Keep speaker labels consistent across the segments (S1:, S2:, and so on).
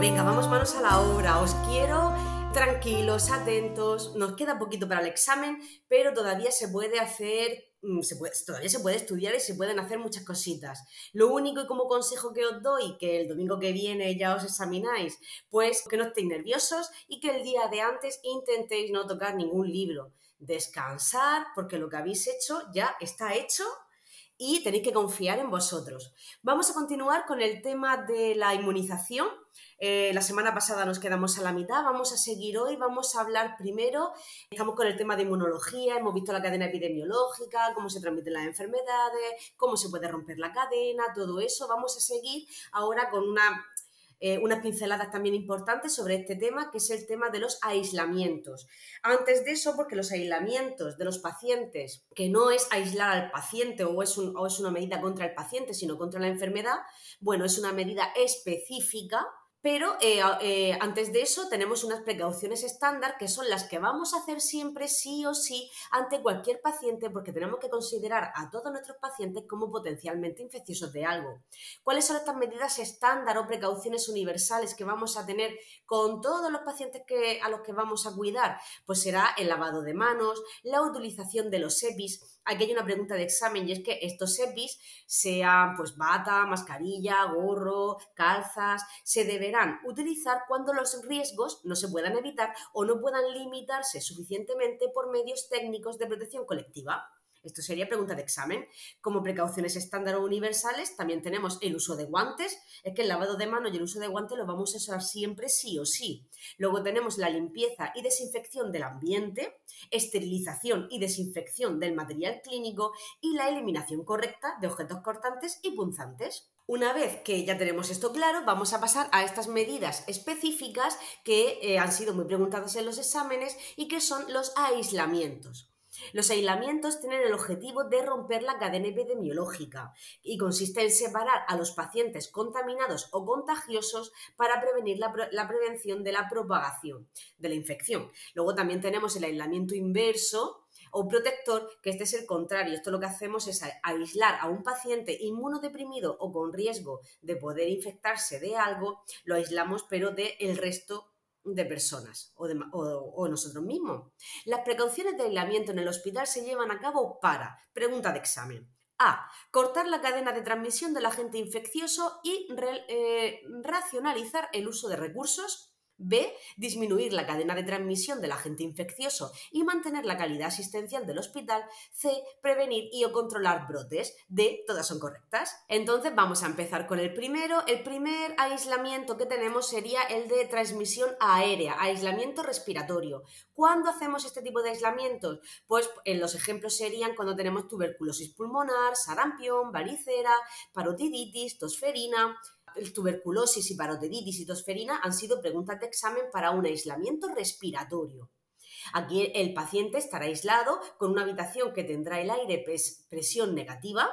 S1: venga, vamos manos a la obra. Os quiero tranquilos, atentos. Nos queda poquito para el examen, pero todavía se puede hacer mm, se puede, todavía se puede estudiar y se pueden hacer muchas cositas. Lo único y como consejo que os doy, que el domingo que viene ya os examináis, pues que no estéis nerviosos y que el día de antes intentéis no tocar ningún libro. Descansar, porque lo que habéis hecho ya está hecho y tenéis que confiar en vosotros. Vamos a continuar con el tema de la inmunización. Eh, la semana pasada nos quedamos a la mitad, vamos a seguir hoy, vamos a hablar primero, estamos con el tema de inmunología, hemos visto la cadena epidemiológica, cómo se transmiten las enfermedades, cómo se puede romper la cadena, todo eso. Vamos a seguir ahora con una eh, unas pinceladas también importantes sobre este tema, que es el tema de los aislamientos. Antes de eso, porque los aislamientos de los pacientes, que no es aislar al paciente o es, o es una medida contra el paciente, sino contra la enfermedad, bueno, es una medida específica pero eh, eh, antes de eso tenemos unas precauciones estándar que son las que vamos a hacer siempre sí o sí ante cualquier paciente porque tenemos que considerar a todos nuestros pacientes como potencialmente infecciosos de algo. ¿Cuáles son estas medidas estándar o precauciones universales que vamos a tener con todos los pacientes a los que vamos a cuidar? Pues será el lavado de manos, la utilización de los EPIs, aquí hay una pregunta de examen y es que estos EPIs, sean pues bata, mascarilla, gorro, calzas, se utilizar cuando los riesgos no se puedan evitar o no puedan limitarse suficientemente por medios técnicos de protección colectiva. Esto sería pregunta de examen. Como precauciones estándar o universales, también tenemos el uso de guantes. Es que el lavado de manos y el uso de guantes lo vamos a usar siempre sí o sí. Luego tenemos la limpieza y desinfección del ambiente, esterilización y desinfección del material clínico y la eliminación correcta de objetos cortantes y punzantes. Una vez que ya tenemos esto claro, vamos a pasar a estas medidas específicas que eh, han sido muy preguntadas en los exámenes y que son los aislamientos. Los aislamientos tienen el objetivo de romper la cadena epidemiológica y consiste en separar a los pacientes contaminados o contagiosos para prevenir la, prevención de la propagación de la infección. Luego también tenemos el aislamiento inverso o protector, que este es el contrario. Esto lo que hacemos es aislar a un paciente inmunodeprimido o con riesgo de poder infectarse de algo, lo aislamos pero del el resto de personas o, de, o, nosotros mismos. Las precauciones de aislamiento en el hospital se llevan a cabo para, pregunta de examen, A. Cortar la cadena de transmisión del agente infeccioso y eh, racionalizar el uso de recursos B. Disminuir la cadena de transmisión del agente infeccioso y mantener la calidad asistencial del hospital. C. Prevenir y o controlar brotes. D. Todas son correctas. Entonces vamos a empezar con el primero. El primer aislamiento que tenemos sería el de transmisión aérea, aislamiento respiratorio. ¿Cuándo hacemos este tipo de aislamientos? Pues en los ejemplos serían cuando tenemos tuberculosis pulmonar, sarampión, varicera, parotiditis, tosferina, el tuberculosis y parotiditis y tosferina han sido preguntas de examen para un aislamiento respiratorio. Aquí el paciente estará aislado con una habitación que tendrá el aire presión negativa,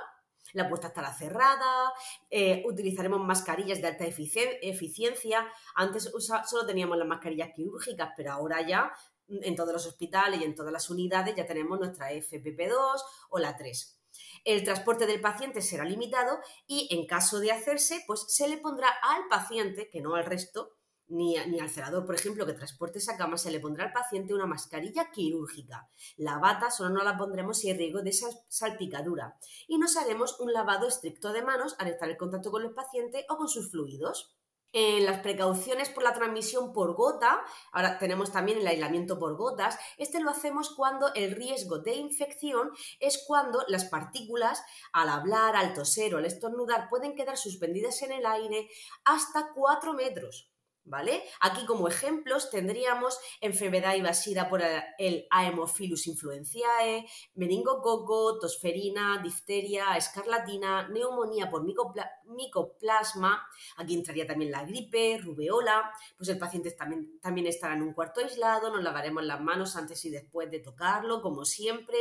S1: la puerta estará cerrada, eh, utilizaremos mascarillas de alta eficiencia. Antes solo teníamos las mascarillas quirúrgicas, pero ahora ya en todos los hospitales y en todas las unidades ya tenemos nuestra FPP2 o la 3 el transporte del paciente será limitado y en caso de hacerse, pues se le pondrá al paciente, que no al resto, ni, al celador, por ejemplo, que transporte esa cama, se le pondrá al paciente una mascarilla quirúrgica. La bata solo no la pondremos si hay riesgo de salpicadura. Y nos haremos un lavado estricto de manos al estar en contacto con el paciente o con sus fluidos. En las precauciones por la transmisión por gota, ahora tenemos también el aislamiento por gotas, este lo hacemos cuando el riesgo de infección es cuando las partículas al hablar, al toser o al estornudar pueden quedar suspendidas en el aire hasta 4 metros. ¿Vale? Aquí como ejemplos tendríamos enfermedad invasiva por el Haemophilus influenzae, meningococo, tosferina, difteria, escarlatina, neumonía por micoplasma, aquí entraría también la gripe, rubeola, pues el paciente también, también estará en un cuarto aislado, nos lavaremos las manos antes y después de tocarlo, como siempre.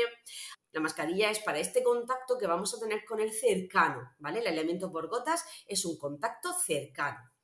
S1: La mascarilla es para este contacto que vamos a tener con el cercano, ¿vale? El elemento por gotas es un contacto cercano.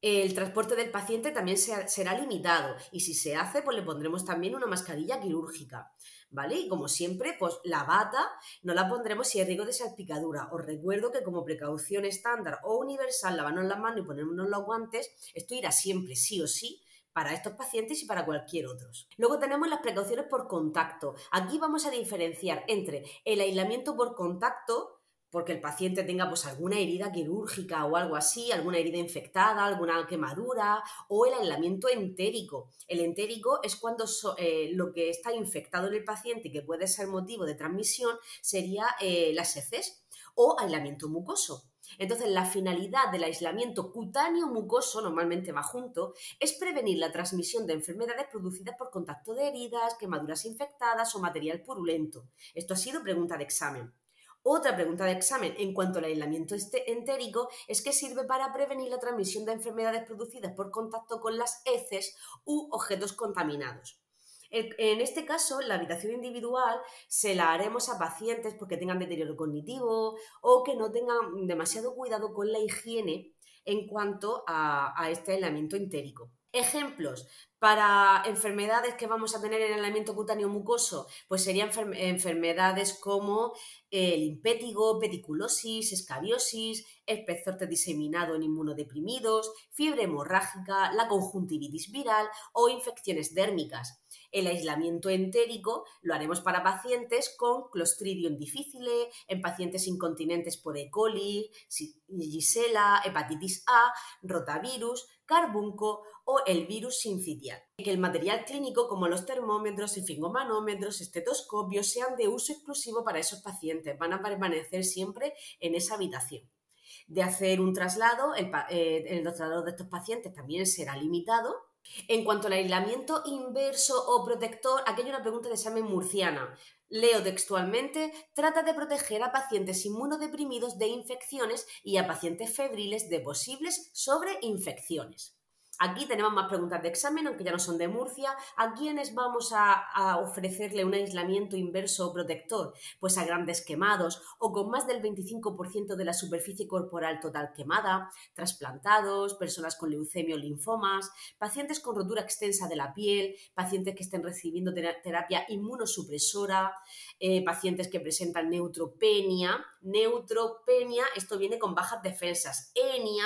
S1: El transporte del paciente también será limitado y si se hace, pues le pondremos también una mascarilla quirúrgica. ¿vale? Y como siempre, pues la bata no la pondremos si hay riesgo de salpicadura. Os recuerdo que como precaución estándar o universal, lavarnos las manos y ponernos los guantes, esto irá siempre, sí o sí, para estos pacientes y para cualquier otros. Luego tenemos las precauciones por contacto. Aquí vamos a diferenciar entre el aislamiento por contacto, porque el paciente tenga pues alguna herida quirúrgica o algo así, alguna herida infectada, alguna quemadura o el aislamiento entérico. El entérico es cuando eh, lo que está infectado en el paciente que puede ser motivo de transmisión sería eh, las heces o aislamiento mucoso. Entonces, la finalidad del aislamiento cutáneo mucoso, normalmente va junto, es prevenir la transmisión de enfermedades producidas por contacto de heridas, quemaduras infectadas o material purulento. Esto ha sido pregunta de examen. Otra pregunta de examen en cuanto al aislamiento este entérico es que sirve para prevenir la transmisión de enfermedades producidas por contacto con las heces u objetos contaminados. En este caso, la habitación individual se la haremos a pacientes porque tengan deterioro cognitivo o que no tengan demasiado cuidado con la higiene en cuanto a, este aislamiento entérico. Ejemplos para enfermedades que vamos a tener en el aislamiento cutáneo mucoso, pues serían enfermedades como el impétigo, pediculosis, escabiosis, espezorte diseminado en inmunodeprimidos, fiebre hemorrágica, la conjuntivitis viral o infecciones dérmicas. El aislamiento entérico lo haremos para pacientes con Clostridium difficile, en pacientes incontinentes por E. coli, Gisela, hepatitis A, rotavirus, carbunco o el virus sincitial. Que el material clínico como los termómetros, esfingomanómetros, estetoscopios sean de uso exclusivo para esos pacientes. Van a permanecer siempre en esa habitación. De hacer un traslado, el, eh, el traslado de estos pacientes también será limitado en cuanto al aislamiento inverso o protector, aquí hay una pregunta de examen murciana. Leo textualmente, trata de proteger a pacientes inmunodeprimidos de infecciones y a pacientes febriles de posibles sobreinfecciones. Aquí tenemos más preguntas de examen, aunque ya no son de Murcia. ¿A quiénes vamos a, ofrecerle un aislamiento inverso o protector? Pues a grandes quemados o con más del 25% de la superficie corporal total quemada, trasplantados, personas con leucemia o linfomas, pacientes con rotura extensa de la piel, pacientes que estén recibiendo terapia inmunosupresora, eh, pacientes que presentan neutropenia. Neutropenia, esto viene con bajas defensas. Enia,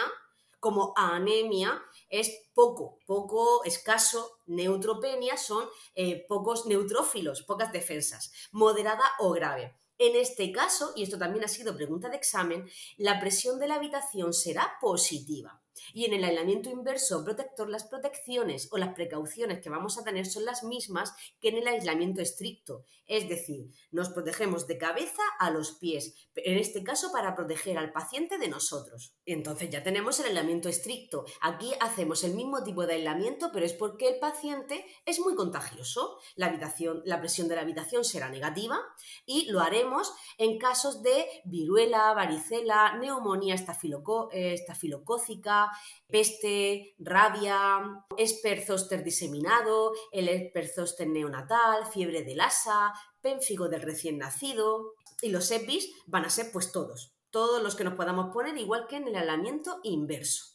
S1: como anemia, es poco, poco escaso, neutropenia son eh, pocos neutrófilos, pocas defensas, moderada o grave. En este caso, y esto también ha sido pregunta de examen, la presión de la habitación será positiva. Y en el aislamiento inverso protector, las protecciones o las precauciones que vamos a tener son las mismas que en el aislamiento estricto. Es decir, nos protegemos de cabeza a los pies, en este caso para proteger al paciente de nosotros. Entonces ya tenemos el aislamiento estricto. Aquí hacemos el mismo tipo de aislamiento, pero es porque el paciente es muy contagioso. La, habitación, la presión de la habitación será negativa y lo haremos en casos de viruela, varicela, neumonía eh, estafilocócica, peste, rabia, esperzoster diseminado, el esperzoster neonatal, fiebre del asa, pénfigo del recién nacido. Y los EPIs van a ser pues todos, todos los que nos podamos poner, igual que en el aislamiento inverso.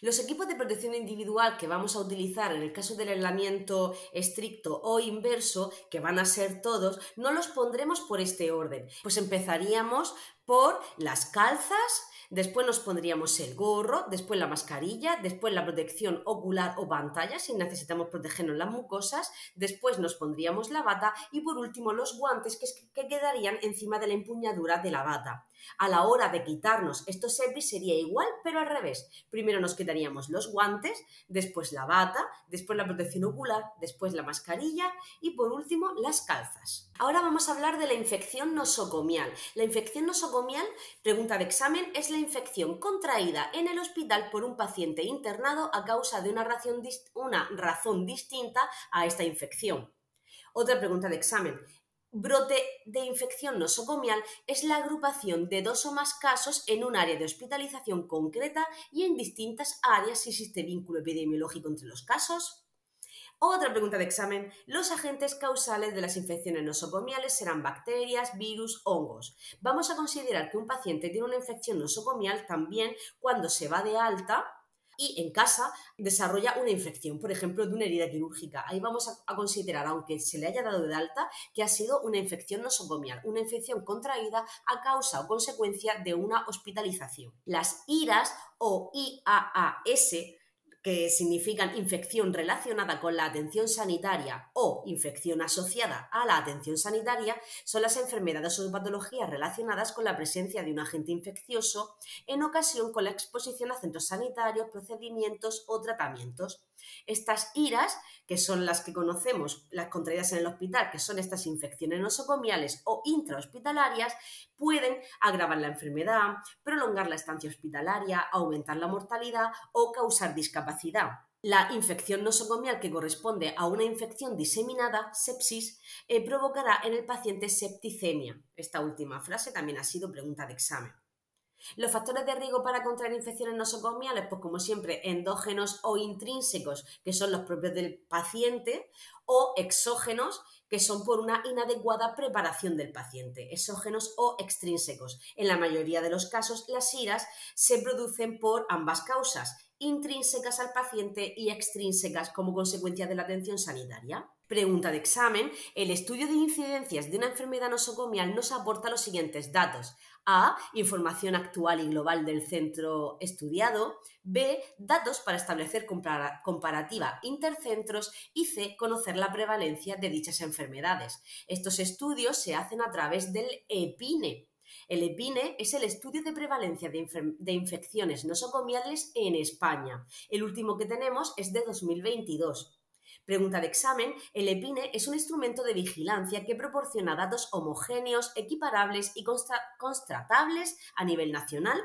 S1: Los equipos de protección individual que vamos a utilizar en el caso del aislamiento estricto o inverso, que van a ser todos, no los pondremos por este orden. Pues empezaríamos por las calzas, Después nos pondríamos el gorro, después la mascarilla, después la protección ocular o pantalla si necesitamos protegernos las mucosas, después nos pondríamos la bata y por último los guantes que, que quedarían encima de la empuñadura de la bata. A la hora de quitarnos estos EPIs sería igual, pero al revés. Primero nos quitaríamos los guantes, después la bata, después la protección ocular, después la mascarilla y por último las calzas. Ahora vamos a hablar de la infección nosocomial. La infección nosocomial, pregunta de examen, es la infección contraída en el hospital por un paciente internado a causa de una una razón distinta a esta infección. Otra pregunta de examen. Brote de infección nosocomial es la agrupación de dos o más casos en un área de hospitalización concreta y en distintas áreas si existe vínculo epidemiológico entre los casos. Otra pregunta de examen. Los agentes causales de las infecciones nosocomiales serán bacterias, virus, hongos. Vamos a considerar que un paciente tiene una infección nosocomial también cuando se va de alta y en casa desarrolla una infección, por ejemplo, de una herida quirúrgica. Ahí vamos a, considerar, aunque se le haya dado de alta, que ha sido una infección nosocomial, una infección contraída a causa o consecuencia de una hospitalización. Las IRAS o IAAS que significan infección relacionada con la atención sanitaria o infección asociada a la atención sanitaria, son las enfermedades o patologías relacionadas con la presencia de un agente infeccioso en ocasión con la exposición a centros sanitarios, procedimientos o tratamientos. Estas iras, que son las que conocemos, las contraídas en el hospital, que son estas infecciones nosocomiales o intrahospitalarias, pueden agravar la enfermedad, prolongar la estancia hospitalaria, aumentar la mortalidad o causar discapacidad. La infección nosocomial que corresponde a una infección diseminada, sepsis, eh, provocará en el paciente septicemia. Esta última frase también ha sido pregunta de examen. Los factores de riesgo para contraer infecciones nosocomiales, pues como siempre, endógenos o intrínsecos, que son los propios del paciente, o exógenos, que son por una inadecuada preparación del paciente, exógenos o extrínsecos. En la mayoría de los casos, las iras se producen por ambas causas, intrínsecas al paciente y extrínsecas como consecuencia de la atención sanitaria. Pregunta de examen. El estudio de incidencias de una enfermedad nosocomial nos aporta los siguientes datos. A. Información actual y global del centro estudiado. B. Datos para establecer comparativa intercentros. Y C. Conocer la prevalencia de dichas enfermedades. Estos estudios se hacen a través del EPINE. El EPINE es el estudio de prevalencia de, de, infecciones nosocomiales en España. El último que tenemos es de 2022. Pregunta de examen, el EPINE es un instrumento de vigilancia que proporciona datos homogéneos, equiparables y constatables a nivel nacional.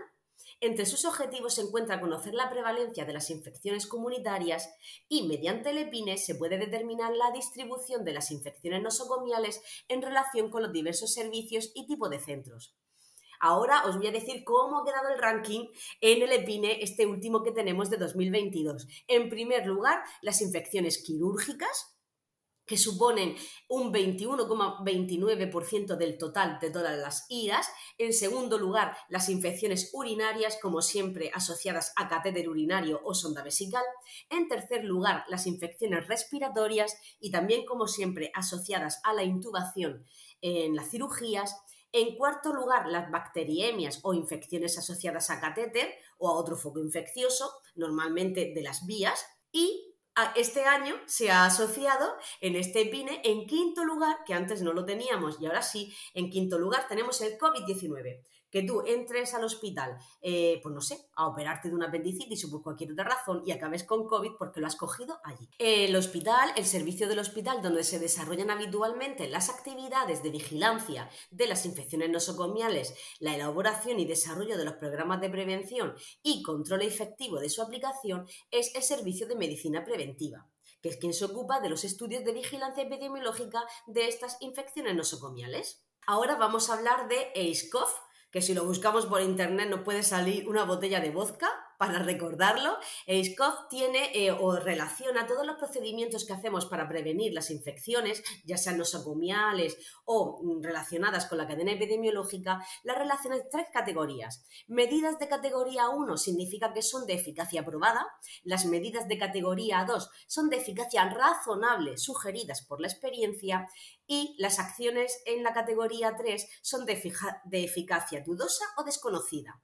S1: Entre sus objetivos se encuentra conocer la prevalencia de las infecciones comunitarias y mediante el EPINE se puede determinar la distribución de las infecciones nosocomiales en relación con los diversos servicios y tipo de centros. Ahora os voy a decir cómo ha quedado el ranking en el EPINE, este último que tenemos de 2022. En primer lugar, las infecciones quirúrgicas, que suponen un 21,29% del total de todas las IRAS. En segundo lugar, las infecciones urinarias, como siempre asociadas a catéter urinario o sonda vesical. En tercer lugar, las infecciones respiratorias y también, como siempre, asociadas a la intubación en las cirugías. En cuarto lugar, las bacteriemias o infecciones asociadas a catéter o a otro foco infeccioso, normalmente de las vías. Y este año se ha asociado en este EPINE en quinto lugar, que antes no lo teníamos y ahora sí, en quinto lugar tenemos el COVID-19 que tú entres al hospital, eh, pues no sé, a operarte de una apendicitis o por cualquier otra razón y acabes con COVID porque lo has cogido allí. El hospital, el servicio del hospital donde se desarrollan habitualmente las actividades de vigilancia de las infecciones nosocomiales, la elaboración y desarrollo de los programas de prevención y control efectivo de su aplicación, es el servicio de medicina preventiva que es quien se ocupa de los estudios de vigilancia epidemiológica de estas infecciones nosocomiales. Ahora vamos a hablar de ACE-CoV, que si lo buscamos por internet nos puede salir una botella de vodka para recordarlo, SCOF tiene eh, o relaciona todos los procedimientos que hacemos para prevenir las infecciones, ya sean nosocomiales o mm, relacionadas con la cadena epidemiológica, las relaciona en tres categorías. Medidas de categoría 1 significa que son de eficacia probada, las medidas de categoría 2 son de eficacia razonable sugeridas por la experiencia y las acciones en la categoría 3 son de, de eficacia dudosa o desconocida.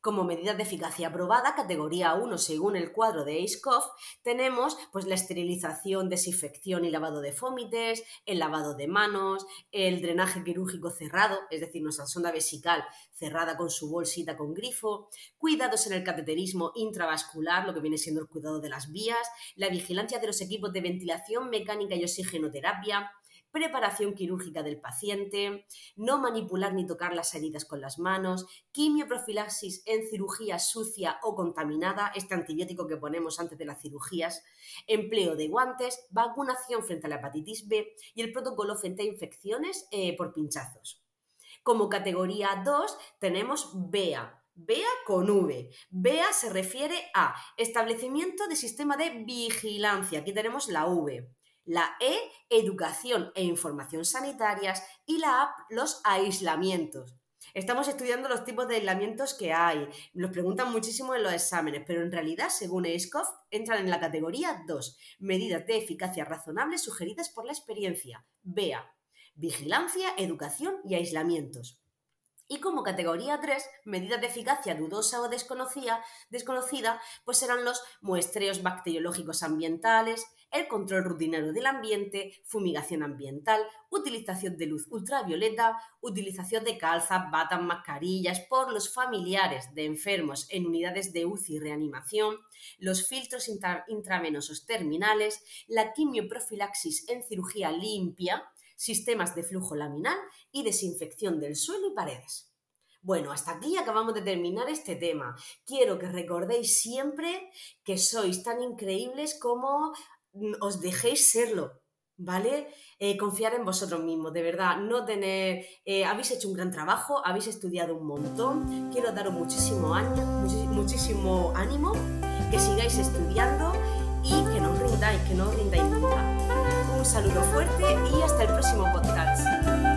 S1: Como medida de eficacia aprobada, categoría 1 según el cuadro de ACE-COV, tenemos pues, la esterilización, desinfección y lavado de fómites, el lavado de manos, el drenaje quirúrgico cerrado, es decir, nuestra sonda vesical cerrada con su bolsita con grifo, cuidados en el cateterismo intravascular, lo que viene siendo el cuidado de las vías, la vigilancia de los equipos de ventilación mecánica y oxigenoterapia, preparación quirúrgica del paciente, no manipular ni tocar las heridas con las manos, quimioprofilaxis en cirugía sucia o contaminada, este antibiótico que ponemos antes de las cirugías, empleo de guantes, vacunación frente a la hepatitis B y el protocolo frente a infecciones eh, por pinchazos. Como categoría 2 tenemos BEA, BEA con V. BEA se refiere a establecimiento de sistema de vigilancia. Aquí tenemos la V la E, educación e información sanitarias y la A, los aislamientos. Estamos estudiando los tipos de aislamientos que hay. Nos preguntan muchísimo en los exámenes, pero en realidad, según ESCOF, entran en la categoría 2, medidas de eficacia razonable sugeridas por la experiencia. Vea, vigilancia, educación y aislamientos. Y como categoría 3, medidas de eficacia dudosa o desconocida, desconocida, pues serán los muestreos bacteriológicos ambientales, el control rutinario del ambiente, fumigación ambiental, utilización de luz ultravioleta, utilización de calzas, batas, mascarillas por los familiares de enfermos en unidades de UCI y reanimación, los filtros intravenosos terminales, la quimioprofilaxis en cirugía limpia, sistemas de flujo laminal y desinfección del suelo y paredes. Bueno, hasta aquí acabamos de terminar este tema. Quiero que recordéis siempre que sois tan increíbles como os dejéis serlo, ¿vale? Eh, confiar en vosotros mismos, de verdad, no tener... Eh, habéis hecho un gran trabajo, habéis estudiado un montón, quiero daros muchísimo muchísimo ánimo, que sigáis estudiando y que no os rindáis, que no os rindáis nunca. Un saludo fuerte y hasta el próximo podcast.